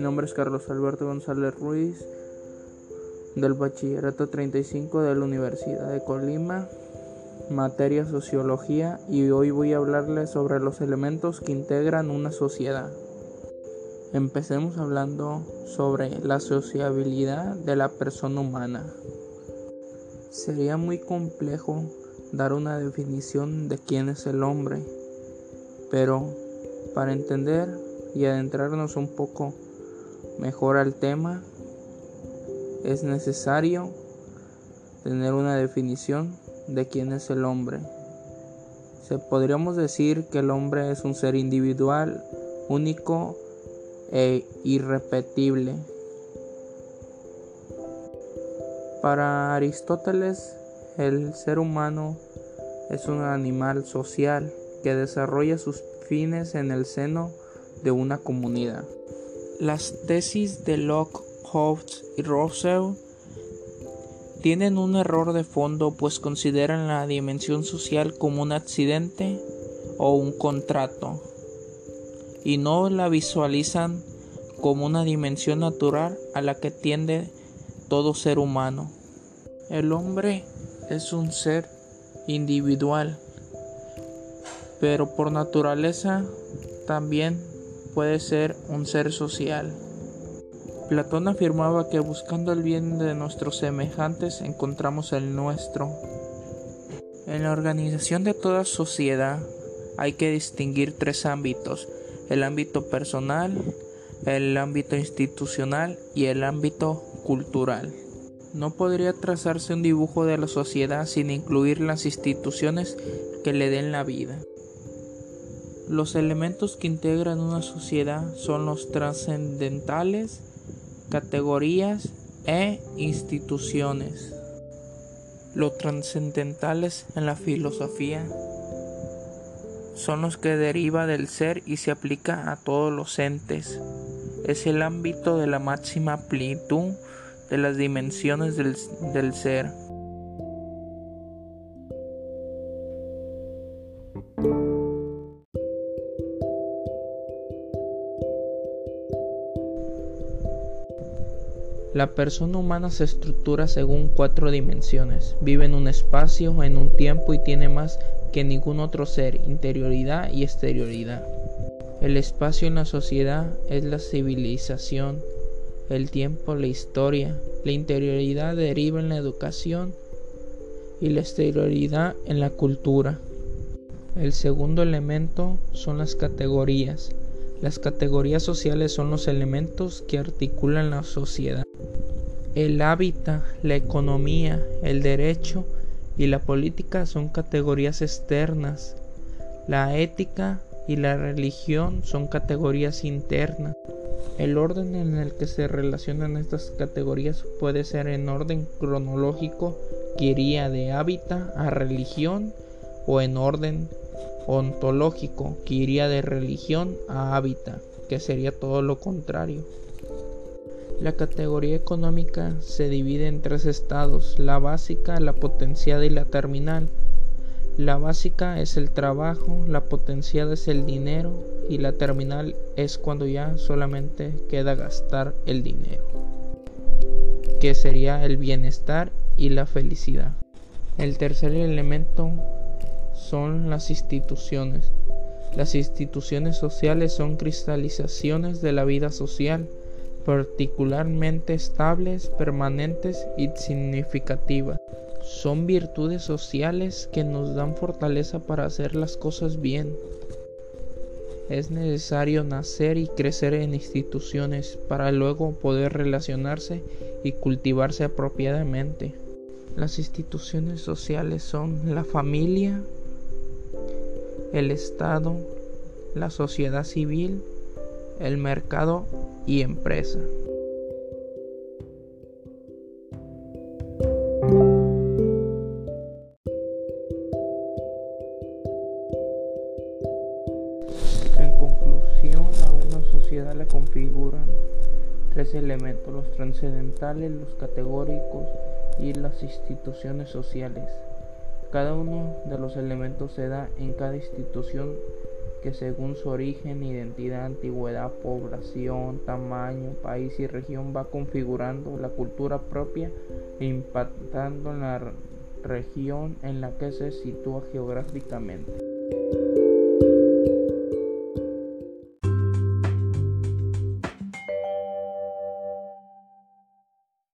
nombre es Carlos Alberto González Ruiz del Bachillerato 35 de la Universidad de Colima, materia Sociología y hoy voy a hablarles sobre los elementos que integran una sociedad. Empecemos hablando sobre la sociabilidad de la persona humana. Sería muy complejo dar una definición de quién es el hombre, pero para entender y adentrarnos un poco mejor al tema, es necesario tener una definición de quién es el hombre. Se podríamos decir que el hombre es un ser individual, único e irrepetible. Para Aristóteles, el ser humano es un animal social que desarrolla sus fines en el seno de una comunidad. Las tesis de Locke, Hobbes y Rousseau tienen un error de fondo pues consideran la dimensión social como un accidente o un contrato y no la visualizan como una dimensión natural a la que tiende todo ser humano. El hombre es un ser individual, pero por naturaleza también puede ser un ser social. Platón afirmaba que buscando el bien de nuestros semejantes encontramos el nuestro. En la organización de toda sociedad hay que distinguir tres ámbitos, el ámbito personal, el ámbito institucional y el ámbito cultural. No podría trazarse un dibujo de la sociedad sin incluir las instituciones que le den la vida. Los elementos que integran una sociedad son los trascendentales, categorías e instituciones. Los trascendentales en la filosofía son los que deriva del ser y se aplica a todos los entes. Es el ámbito de la máxima amplitud de las dimensiones del, del ser. La persona humana se estructura según cuatro dimensiones. Vive en un espacio, en un tiempo y tiene más que ningún otro ser, interioridad y exterioridad. El espacio en la sociedad es la civilización, el tiempo la historia, la interioridad deriva en la educación y la exterioridad en la cultura. El segundo elemento son las categorías. Las categorías sociales son los elementos que articulan la sociedad. El hábitat, la economía, el derecho y la política son categorías externas. La ética y la religión son categorías internas. El orden en el que se relacionan estas categorías puede ser en orden cronológico, que iría de hábitat a religión, o en orden ontológico, que iría de religión a hábitat, que sería todo lo contrario. La categoría económica se divide en tres estados, la básica, la potenciada y la terminal. La básica es el trabajo, la potenciada es el dinero y la terminal es cuando ya solamente queda gastar el dinero, que sería el bienestar y la felicidad. El tercer elemento son las instituciones. Las instituciones sociales son cristalizaciones de la vida social particularmente estables, permanentes y significativas. Son virtudes sociales que nos dan fortaleza para hacer las cosas bien. Es necesario nacer y crecer en instituciones para luego poder relacionarse y cultivarse apropiadamente. Las instituciones sociales son la familia, el Estado, la sociedad civil, el mercado y empresa. En conclusión, a una sociedad la configuran tres elementos, los trascendentales, los categóricos y las instituciones sociales. Cada uno de los elementos se da en cada institución que según su origen, identidad, antigüedad, población, tamaño, país y región va configurando la cultura propia e impactando en la región en la que se sitúa geográficamente.